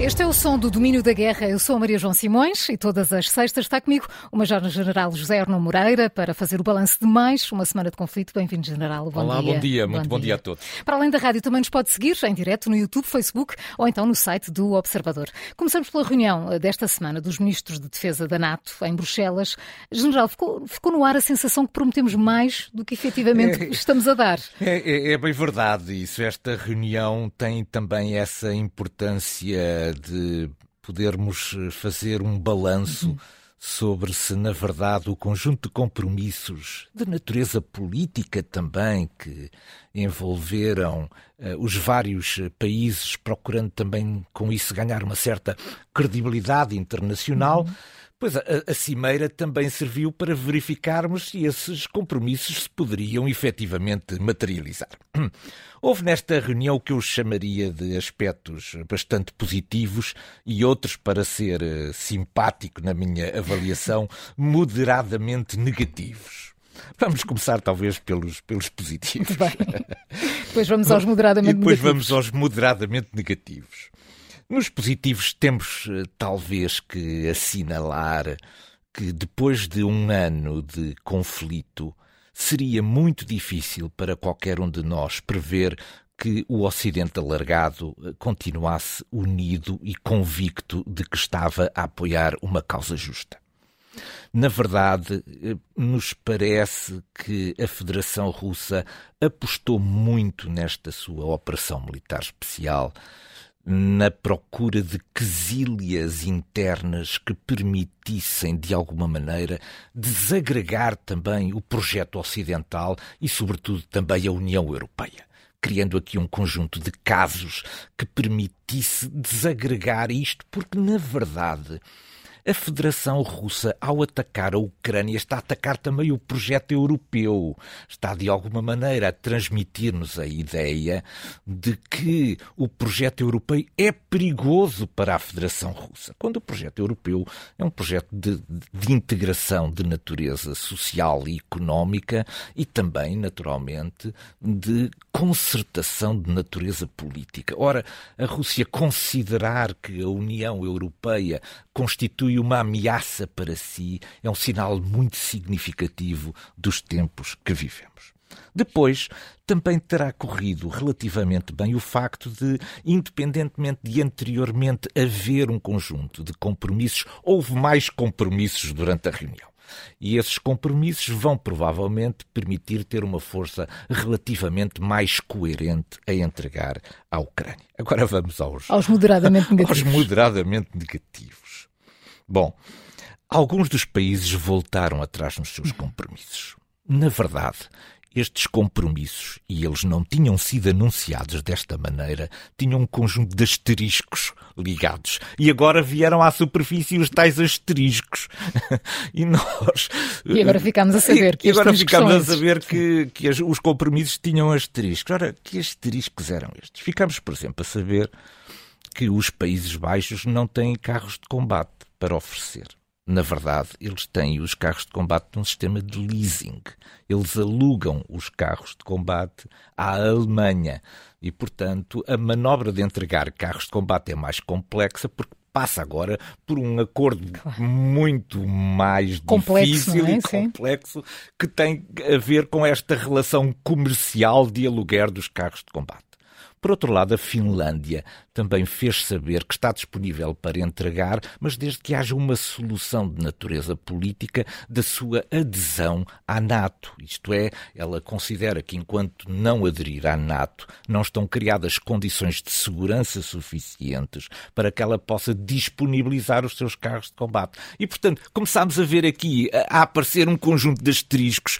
Este é o som do Domínio da Guerra. Eu sou a Maria João Simões e todas as sextas está comigo o Major-General José Arno Moreira para fazer o balanço de mais uma semana de conflito. Bem-vindo, General. Bom Olá, dia. bom dia. Muito bom, bom dia. dia. a todos. Para além da rádio, também nos pode seguir em direto no YouTube, Facebook ou então no site do Observador. Começamos pela reunião desta semana dos ministros de defesa da NATO em Bruxelas. General, ficou, ficou no ar a sensação que prometemos mais do que efetivamente é, estamos a dar. É, é, é bem verdade isso. Esta reunião tem também essa importância de podermos eh, fazer um balanço uhum. sobre se, na verdade, o conjunto de compromissos de natureza política também que envolveram uh, os vários eh, países, procurando também com isso ganhar uma certa credibilidade internacional. Uhum Pois a, a, Cimeira também serviu para verificarmos se esses compromissos se poderiam efetivamente materializar. Houve nesta reunião o que eu chamaria de aspectos bastante positivos e outros, para ser uh, simpático na minha avaliação, moderadamente negativos. Vamos começar, talvez, pelos, pelos positivos. Depois vamos aos moderadamente depois negativos. Depois vamos aos moderadamente negativos. Nos positivos temos eh, talvez que assinalar que depois de um ano de conflito seria muito difícil para qualquer um de nós prever que o Ocidente alargado eh, continuasse unido e convicto de que estava a apoiar uma causa justa. Na verdade, eh, nos parece que a Federação Russa apostou muito nesta sua operação militar especial na procura de quesílias internas que permitissem, de alguma maneira, desagregar também o projeto ocidental e, sobretudo, também a União Europeia. Criando aqui um conjunto de casos que permitisse desagregar isto, porque, na verdade, a Federação Russa, ao atacar a Ucrânia, está a atacar também o projeto europeu. Está, de alguma maneira, a transmitir-nos a ideia de que o projeto europeu é perigoso para a Federação Russa, quando o projeto europeu é um projeto de, de integração de natureza social e económica e também, naturalmente, de concertação de natureza política. Ora, a Rússia considerar que a União Europeia constitui uma ameaça para si é um sinal muito significativo dos tempos que vivemos. Depois, também terá corrido relativamente bem o facto de, independentemente de anteriormente haver um conjunto de compromissos, houve mais compromissos durante a reunião. E esses compromissos vão provavelmente permitir ter uma força relativamente mais coerente a entregar à Ucrânia. Agora vamos aos, aos moderadamente negativos. Aos moderadamente negativos. Bom, alguns dos países voltaram atrás nos seus compromissos. Na verdade, estes compromissos, e eles não tinham sido anunciados desta maneira, tinham um conjunto de asteriscos ligados. E agora vieram à superfície os tais asteriscos. e nós. E agora ficámos a saber que E agora ficámos a saber que, que os compromissos tinham asteriscos. Ora, que asteriscos eram estes? Ficámos, por exemplo, a saber que os Países Baixos não têm carros de combate para oferecer. Na verdade, eles têm os carros de combate num sistema de leasing. Eles alugam os carros de combate à Alemanha. E, portanto, a manobra de entregar carros de combate é mais complexa porque passa agora por um acordo claro. muito mais complexo, difícil é? e complexo Sim. que tem a ver com esta relação comercial de aluguer dos carros de combate. Por outro lado, a Finlândia também fez saber que está disponível para entregar, mas desde que haja uma solução de natureza política da sua adesão à NATO. Isto é, ela considera que enquanto não aderir à NATO, não estão criadas condições de segurança suficientes para que ela possa disponibilizar os seus carros de combate. E, portanto, começámos a ver aqui a aparecer um conjunto de asteriscos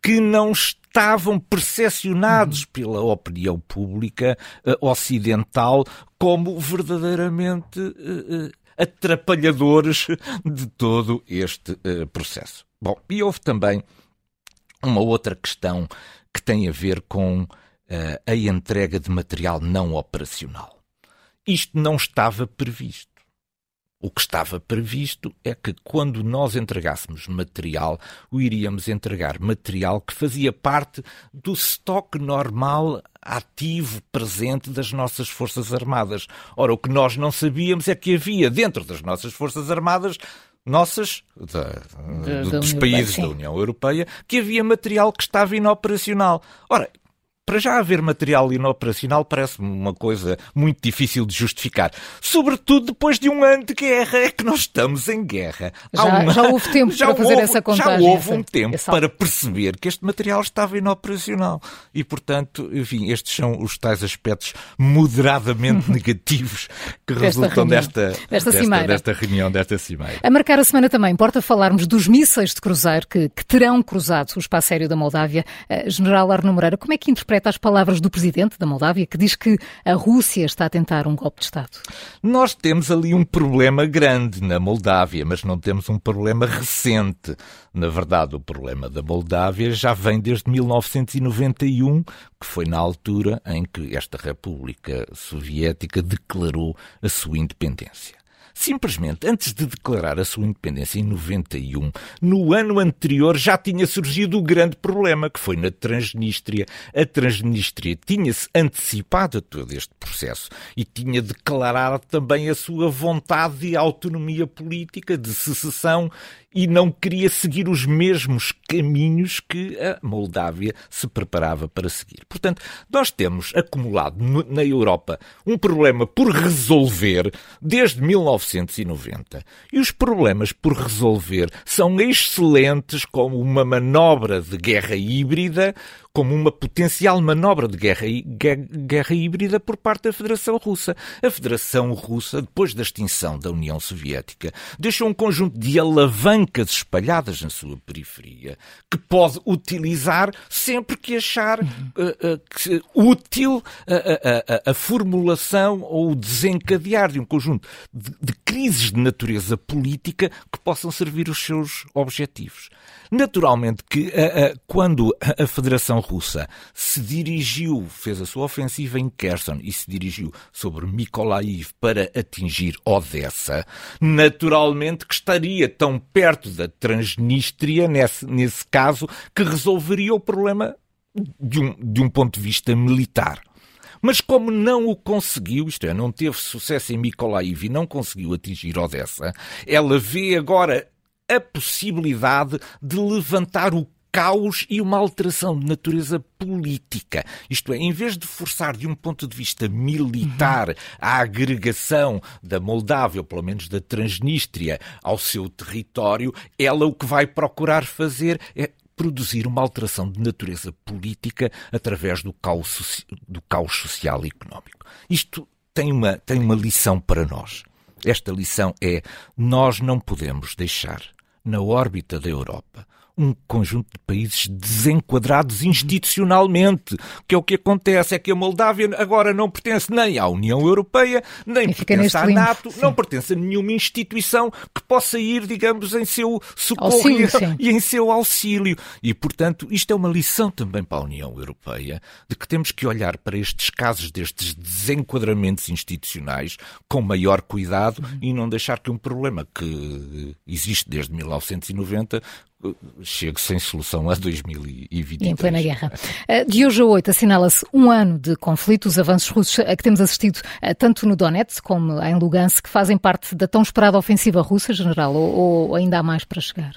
que não estavam percepcionados pela opinião pública uh, ocidental como verdadeiramente uh, atrapalhadores de todo este processo. Bom, e houve também uma outra questão que tem a ver com a entrega de material não operacional. Isto não estava previsto O que estava previsto é que quando nós entregássemos material, o iríamos entregar material que fazia parte do estoque normal ativo, presente das nossas Forças Armadas. Ora, o que nós não sabíamos é que havia dentro das nossas Forças Armadas nossas, da, da, dos países da União Europeia, que havia material que estava inoperacional. Ora, para já haver material inoperacional parece-me uma coisa muito difícil de justificar. Sobretudo depois de um ano de guerra. É que nós estamos em guerra. Já, uma... já houve tempo já para fazer houve, essa contagem. Já houve um tempo para perceber que este material estava inoperacional. E, portanto, enfim, estes são os tais aspectos moderadamente negativos que resultam desta, desta, desta, desta, reunião, desta cimeira. A marcar a semana também, importa falarmos dos mísseis de cruzeiro que, que terão cruzado o espaço aéreo da Moldávia. Uh, General Arno Moreira, como é que interpreta interpreta as palavras do presidente da Moldávia, que diz que a Rússia está a tentar um golpe de Estado? Nós temos ali um problema grande na Moldávia, mas não temos um problema recente. Na verdade, o problema da Moldávia já vem desde 1991, que foi na altura em que esta República Soviética declarou a sua independência. Simplesmente, antes de declarar a sua independência em 91, no ano anterior já tinha surgido o grande problema, que foi na Transnistria. A Transnistria tinha-se antecipado a todo este processo e tinha declarado também a sua vontade de autonomia política, de secessão e não queria seguir os mesmos caminhos que a Moldávia se preparava para seguir. Portanto, nós temos acumulado na Europa um problema por resolver desde 1990. E os problemas por resolver são excelentes como uma manobra de guerra híbrida, como uma potencial manobra de guerra, guerra híbrida por parte da Federação Russa. A Federação Russa, depois da extinção da União Soviética, deixou um conjunto de alavancas espalhadas na sua periferia que pode utilizar sempre que achar uh, uh, que, útil a, a, a, formulação ou o desencadear de um conjunto de, de crises de natureza política que possam servir os seus objetivos. Naturalmente que quando a Federação Russa se dirigiu, fez a sua ofensiva em Kherson e se dirigiu sobre Mykolaiv para atingir Odessa, naturalmente que estaria tão perto da Transnistria, nesse, nesse caso, que resolveria o problema de um, de um ponto de vista militar. Mas como não o conseguiu, isto é, não teve sucesso em Mykolaiv e não conseguiu atingir Odessa, ela vê agora a possibilidade de levantar o caos e uma alteração de natureza política. Isto é, em vez de forçar de um ponto de vista militar a agregação da Moldávia, ou pelo menos da Transnistria, ao seu território, ela o que vai procurar fazer é produzir uma alteração de natureza política através do caos, do caos social e económico. Isto tem uma, tem uma lição para nós. Esta lição é: nós não podemos deixar na órbita da Europa um conjunto de países desenquadrados institucionalmente, que é o que acontece, é que a Moldávia agora não pertence nem à União Europeia, nem e pertence à NATO, não pertence a nenhuma instituição que possa ir, digamos, em seu socorro auxílio, e, e em seu auxílio. E, portanto, isto é uma lição também para a União Europeia, de que temos que olhar para estes casos destes desenquadramentos institucionais com maior cuidado uhum. e não deixar que um problema que existe desde 1990 chegue sem solução a 2023. em plena guerra. Eh, de hoje a 8 assinala-se um ano de conflito. Os avanços russos a que temos assistido eh, tanto no Donetsk como em Lugansk fazem parte da tão esperada ofensiva russa, general, ou, ou ainda há mais para chegar?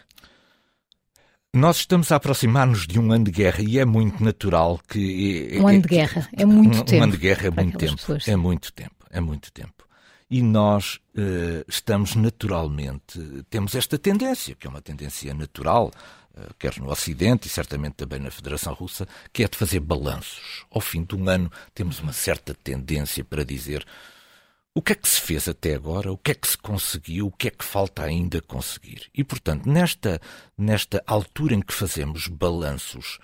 Nós estamos a aproximar-nos de um ano de guerra e é muito natural que. Um ano de guerra é muito um, tempo. Um ano de guerra é muito tempo. Pessoas. É muito tempo. É muito tempo e nós uh, estamos naturalmente, temos esta tendência, que é uma tendência natural, uh, quer no Ocidente e certamente também na Federação Russa, que é de fazer balanços. Ao fim de um ano temos uma certa tendência para dizer o que é que se fez até agora, o que é que se conseguiu, o que é que falta ainda conseguir. E, portanto, nesta, nesta altura em que fazemos balanços,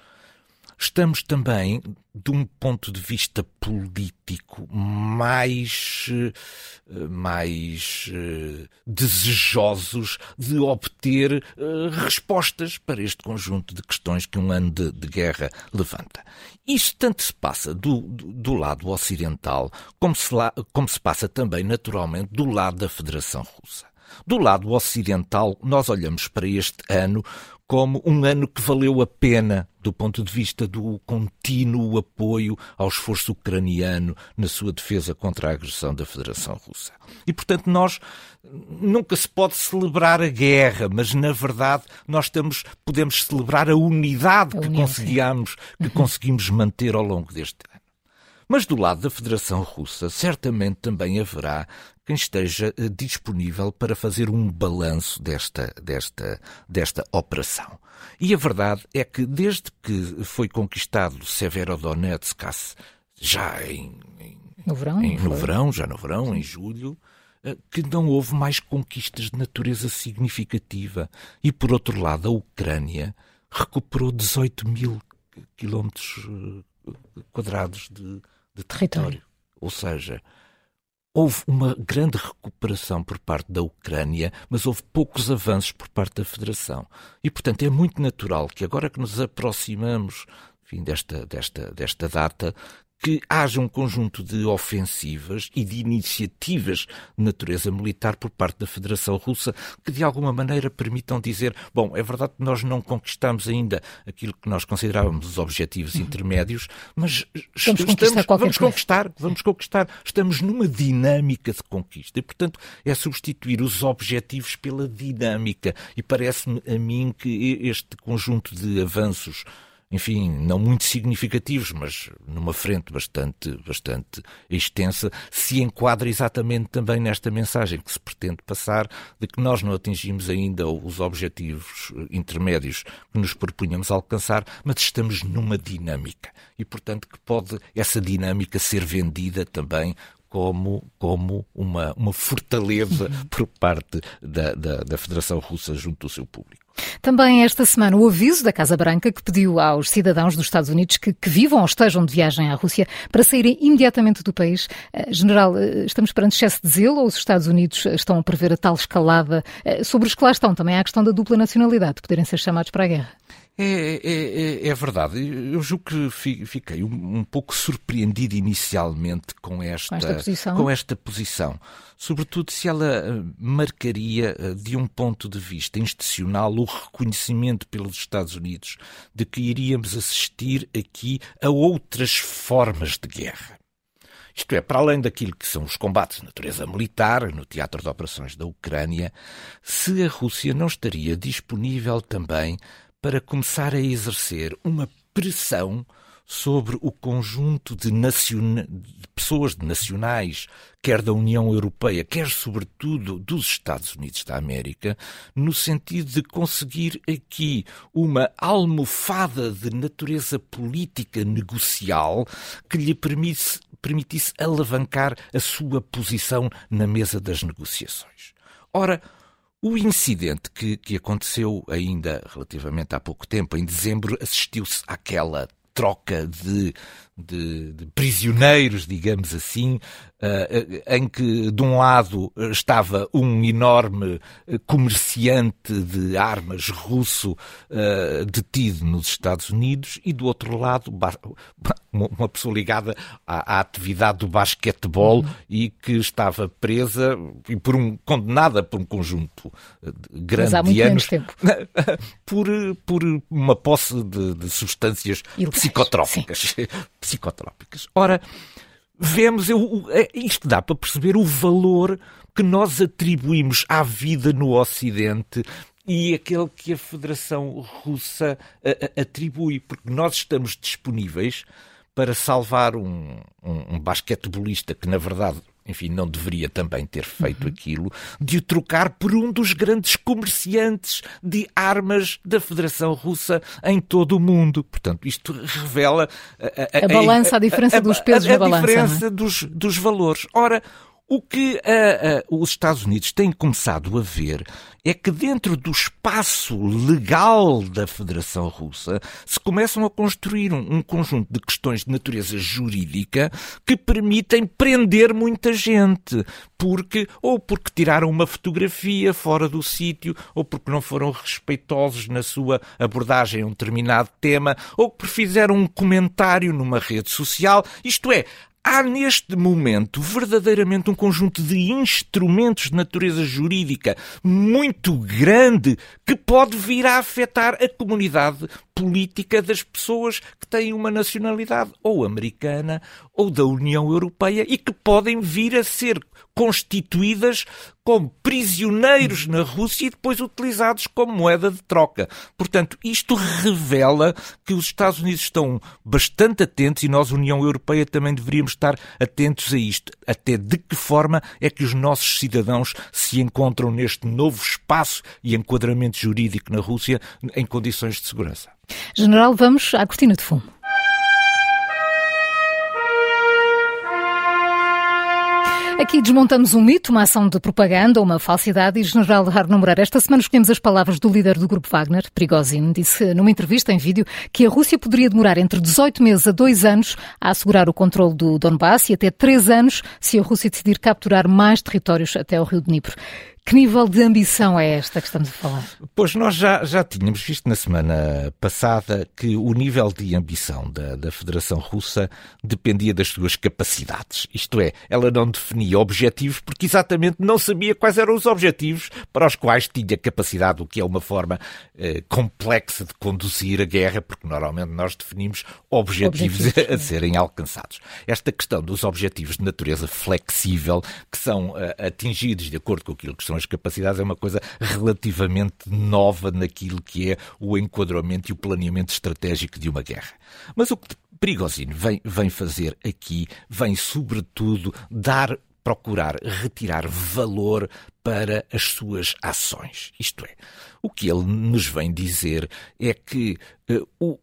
estamos também de um ponto de vista político mais, eh, mais eh, desejosos de obter eh, respostas para este conjunto de questões que um ano de, de guerra levanta. Isto tanto se passa do, do lado ocidental, como se, lá, como se passa também naturalmente do lado da Federação Russa. Do lado ocidental, nós olhamos para este ano como um ano que valeu a pena do ponto de vista do contínuo apoio ao esforço ucraniano na sua defesa contra a agressão da Federação Russa. E, portanto, nós nunca se pode celebrar a guerra, mas na verdade nós estamos, podemos celebrar a unidade a que, conseguimos, que conseguimos manter ao longo deste ano. Mas do lado da Federação Russa, certamente também haverá quem esteja eh, disponível para fazer um balanço desta, desta, desta operação. E a verdade é que desde que foi conquistado Severodonetsk, já em, em, no, verão, em, no verão, já no verão, em julho, eh, que não houve mais conquistas de natureza significativa. E, por outro lado, a Ucrânia recuperou 18 mil quilómetros eh, quadrados de, de território. Ou seja, houve uma grande recuperação por parte da Ucrânia, mas houve poucos avanços por parte da Federação. E, portanto, é muito natural que agora que nos aproximamos enfim, desta, desta, desta data, que haja um conjunto de ofensivas e de iniciativas de natureza militar por parte da Federação Russa que de alguma maneira permitam dizer, bom, é verdade que nós não conquistamos ainda aquilo que nós considerávamos os objetivos uhum. intermédios, mas estamos, conquistar vamos conquistar, vamos conquistar, estamos numa dinâmica de conquista e, portanto, é substituir os objetivos pela dinâmica. E parece-me a mim que este conjunto de avanços enfim, não muito significativos, mas numa frente bastante, bastante extensa, se enquadra exatamente também nesta mensagem que se pretende passar de que nós não atingimos ainda os objetivos intermédios que nos propunhamos alcançar, mas estamos numa dinâmica. E, portanto, que pode essa dinâmica ser vendida também como, como uma, uma fortaleza uhum. por parte da, da, da Federação Russa junto do seu público. Também esta semana o aviso da Casa Branca que pediu aos cidadãos dos Estados Unidos que, que vivam ou estejam de viagem à Rússia para saírem imediatamente do país. Uh, General, uh, estamos perante excesso de zelo ou os Estados Unidos estão a prever a tal escalada? Sobre os que lá estão, também há a questão da dupla nacionalidade, de poderem ser chamados para a guerra. É, é, é, é, verdade. Eu julgo que fiquei um, pouco surpreendido inicialmente com esta, com esta, posição. com esta posição. Sobretudo se ela eh, marcaria, eh, de um ponto de vista institucional, o reconhecimento pelos Estados Unidos de que iríamos assistir aqui a outras formas de guerra. Isto é, para além daquilo que são os combates de natureza militar no teatro de operações da Ucrânia, se a Rússia não estaria disponível também para começar a exercer uma pressão sobre o conjunto de, naciona... de, pessoas de nacionais, quer da União Europeia, quer sobretudo dos Estados Unidos da América, no sentido de conseguir aqui uma almofada de natureza política negocial que lhe permitisse, permitisse alavancar a sua posição na mesa das negociações. Ora, o incidente que, que aconteceu ainda relativamente há pouco tempo, em dezembro, assistiu-se àquela troca de, de, de, prisioneiros, digamos assim, uh, em que de um lado estava um enorme comerciante de armas russo uh, detido nos Estados Unidos e do outro lado uma pessoa ligada à, à atividade do basquetebol uhum. e que estava presa e por um condenada por um conjunto grande de anos por, por uma posse de, de substâncias psicotrópicas. psicotrópicas. Ora, vemos, eu, é, isto dá para perceber o valor que nós atribuímos à vida no Ocidente e aquele que a Federação Russa a, a, atribui, porque nós estamos disponíveis para salvar um, um, um basquetebolista que, na verdade, enfim, não deveria também ter feito uhum. aquilo, de o trocar por um dos grandes comerciantes de armas da Federação Russa em todo o mundo. Portanto, isto revela a, a, a balança, a, diferença dos pesos na balança. A diferença é? dos, dos valores. Ora, o que uh, uh, os Estados Unidos têm começado a ver é que dentro do espaço legal da Federação Russa se começam a construir um, um, conjunto de questões de natureza jurídica que permitem prender muita gente, porque ou porque tiraram uma fotografia fora do sítio, ou porque não foram respeitosos na sua abordagem a um determinado tema, ou porque fizeram um comentário numa rede social. Isto é, há neste momento verdadeiramente um conjunto de instrumentos de natureza jurídica muito grande que pode vir a afetar a comunidade política das pessoas que têm uma nacionalidade ou americana ou da União Europeia e que podem vir a ser constituídas como prisioneiros na Rússia e depois utilizados como moeda de troca. Portanto, isto revela que os Estados Unidos estão bastante atentos e nós, União Europeia, também deveríamos estar atentos a isto. Até de que forma é que os nossos cidadãos se encontram neste novo espaço e enquadramento jurídico na Rússia em condições de segurança. General, vamos à cortina de fumo. Aqui desmontamos um mito, uma ação de propaganda ou uma falsidade e General Arno Moreira, esta semana escolhemos as palavras do líder do grupo Wagner, Prigozhin, disse numa entrevista em vídeo que a Rússia poderia demorar entre 18 meses a 2 anos a assegurar o controle do Donbass e até 3 anos se a Rússia decidir capturar mais territórios até o rio Dnipro. Que nível de ambição é esta que estamos a falar? Pois nós já, já tínhamos visto na semana passada que o nível de ambição da, da Federação Russa dependia das suas capacidades. Isto é, ela não definia objetivos porque exatamente não sabia quais eram os objetivos para os quais tinha capacidade, o que é uma forma eh, complexa de conduzir a guerra, porque normalmente nós definimos objetivos, objetivos a, a serem alcançados. Esta questão dos objetivos de natureza flexível, que são uh, atingidos de acordo com aquilo que são são as capacidades, é uma coisa relativamente nova naquilo que é o enquadramento e o planeamento estratégico de uma guerra. Mas o que Prigozhin vem, vem fazer aqui, vem sobretudo dar procurar retirar valor para as suas ações. Isto é, o que ele nos vem dizer é que uh, o, uh,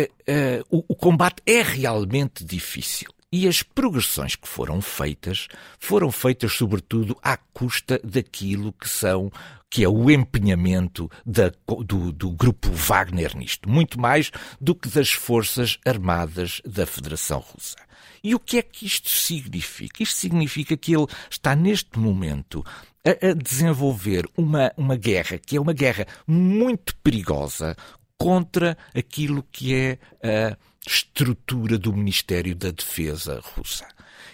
uh, o combate é realmente difícil. E as progressões que foram feitas foram feitas sobretudo à custa daquilo que são que é o empenhamento da, do, do, grupo Wagner nisto, muito mais do que das forças armadas da Federação Russa. E o que é que isto significa? Isto significa que ele está neste momento a, a desenvolver uma, uma guerra que é uma guerra muito perigosa contra aquilo que é a estrutura do Ministério da Defesa russa.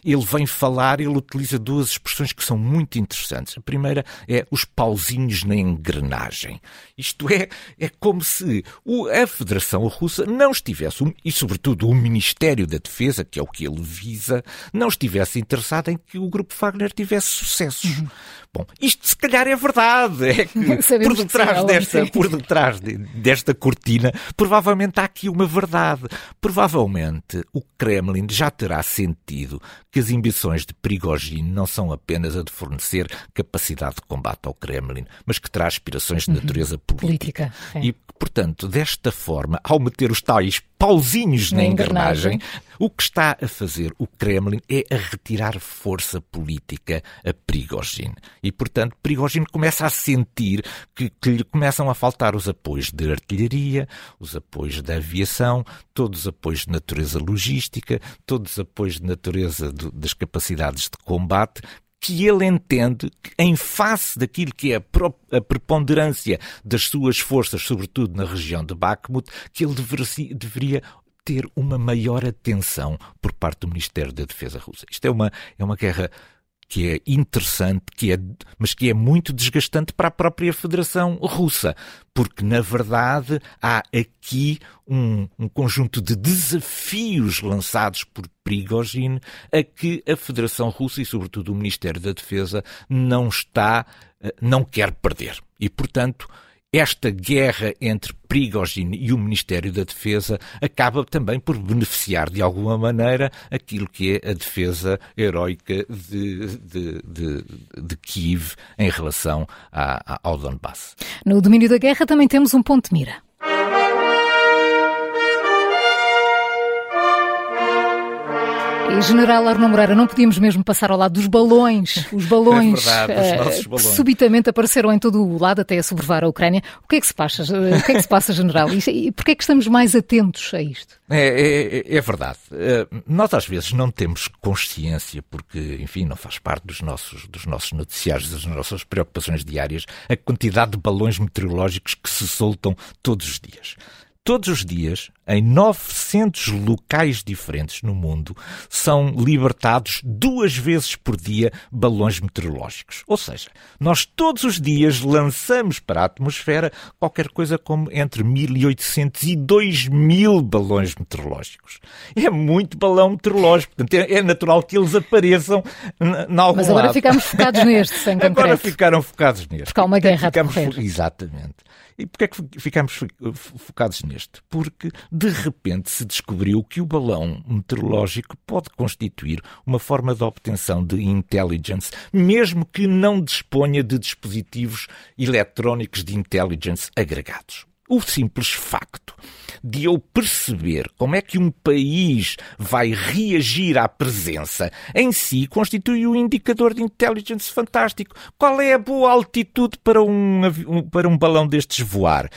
Ele vem falar, ele utiliza duas expressões que são muito interessantes. A primeira é os pauzinhos na engrenagem. Isto é, é como se a Federação Russa não estivesse, e sobretudo o Ministério da Defesa, que é o que ele visa, não estivesse interessado em que o Grupo Wagner tivesse sucessos. Uhum. Bom, isto se calhar é verdade. É que por detrás, desta, por detrás desta cortina, provavelmente há aqui uma verdade. Provavelmente o Kremlin já terá sentido que as ambições de Prigogine não são apenas a de fornecer capacidade de combate ao Kremlin, mas que terá aspirações de uhum. natureza uhum. política. política e, portanto, desta forma, ao meter os tais pauzinhos na, na engrenagem, engrenagem, o que está a fazer o Kremlin é a retirar força política a Prigogine. E, portanto, Prigogine começa a sentir que, que lhe começam a faltar os apoios de artilharia, os apoios da aviação, todos os apoios de natureza logística, todos os apoios de natureza do, das capacidades de combate que ele entende que, em face daquilo que é a preponderância das suas forças, sobretudo na região de Bakhmut, que ele deveria ter uma maior atenção por parte do Ministério da Defesa russa. Isto é uma, é uma guerra que é interessante, que é, mas que é muito desgastante para a própria Federação Russa, porque na verdade há aqui um, um conjunto de desafios lançados por Prigozhin a que a Federação Russa e sobretudo o Ministério da Defesa não está, eh, não quer perder. E portanto, esta guerra entre Prigozhin e o Ministério da Defesa acaba também por beneficiar de alguma maneira aquilo que é a defesa heroica de, de, de, de Kiev em relação a, ao Donbass. No domínio da guerra também temos um ponto de mira. E General Arno Moreira, não podíamos mesmo passar ao lado dos balões, os balões, é verdade, uh, balões. que subitamente apareceram em todo o lado até a sobrevoar a Ucrânia. O que é que se passa, o que é que se passa General? E, e porquê é que estamos mais atentos a isto? É, é, é verdade. Uh, nós às vezes não temos consciência, porque, enfim, não faz parte dos nossos, dos nossos noticiários, das nossas preocupações diárias, a quantidade de balões meteorológicos que se soltam todos os dias. Todos os dias em 900 locais diferentes no mundo, são libertados duas vezes por dia balões meteorológicos. Ou seja, nós todos os dias lançamos para a atmosfera qualquer coisa como entre 1800 e 2000 balões meteorológicos. É muito balão meteorológico, portanto é, é natural que eles apareçam na algum Mas agora lado. ficamos focados neste, sem concreto. Agora ficaram focados neste. Porque há uma guerra ficamos, a decorrer. Exatamente. E porquê é que ficamos focados neste? Porque, de repente, se descobriu que o balão meteorológico pode constituir uma forma de obtenção de intelligence, mesmo que não disponha de dispositivos eletrónicos de intelligence agregados. O simples facto de eu perceber como é que um país vai reagir à presença em si constitui um indicador de intelligence fantástico. Qual é a boa altitude para um, para um balão destes voar?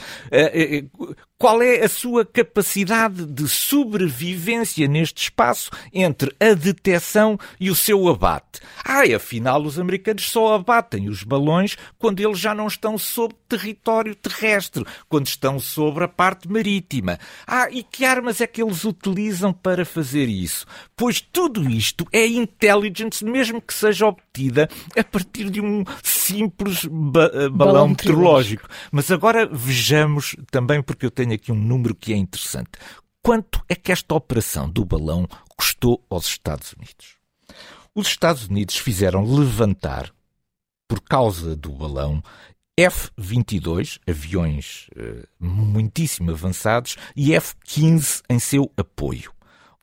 Qual é a sua capacidade de sobrevivência neste espaço entre a detecção e o seu abate? Ah, afinal, os americanos só abatem os balões quando eles já não estão sob território terrestre, quando estão sobre a parte marítima. Ah, e que armas é que eles utilizam para fazer isso? Pois tudo isto é intelligence, mesmo que seja obtida a partir de um simples ba balão, balão meteorológico. Mas agora vejamos também, porque eu tenho aqui um número que é interessante. Quanto é que esta operação do balão custou aos Estados Unidos? Os Estados Unidos fizeram levantar, por causa do balão, F-22, aviões uh, muitíssimo avançados, e F-15 em seu apoio.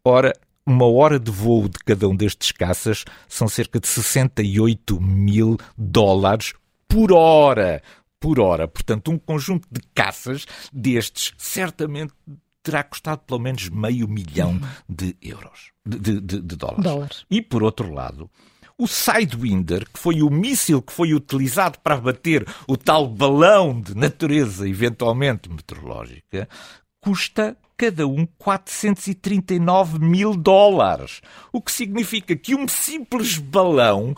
Ora, uma hora de voo de cada um destes caças são cerca de 68 mil dólares por hora por hora. Portanto, um conjunto de caças destes certamente terá custado pelo menos meio milhão de euros, de, de, de dólares. dólares. E por outro lado, o Sidewinder, que foi o míssil que foi utilizado para abater o tal balão de natureza eventualmente meteorológica, custa cada um 439 mil dólares. O que significa que um simples balão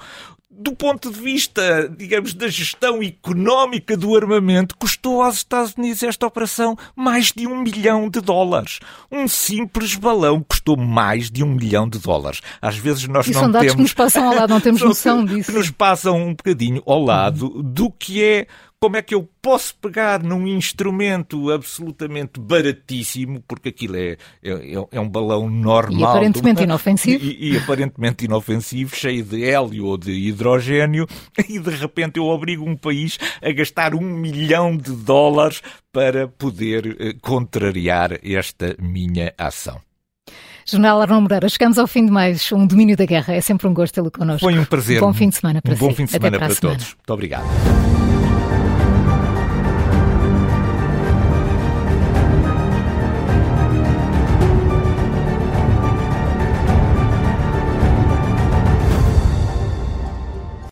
do ponto de vista, digamos, da gestão económica do armamento, custou aos Estados Unidos esta operação mais de um milhão de dólares. Um simples balão custou mais de um milhão de dólares. Às vezes nós e não são dados temos. que nos passam ao lado, não temos noção disso. Que nos passam um bocadinho ao lado do que é como é que eu posso pegar num instrumento absolutamente baratíssimo, porque aquilo é, é, é um balão normal. E aparentemente inofensivo. E, e, aparentemente inofensivo, cheio de hélio ou de hidrogênio, e de repente eu obrigo um país a gastar um milhão de dólares para poder eh, contrariar esta minha ação. Jornal Arnão Moreira, chegamos ao fim de mais um Domínio da Guerra. É sempre um gosto tê-lo connosco. Foi um prazer. Bom fim de semana para um si. bom fim de semana para, para semana. todos. Muito obrigado.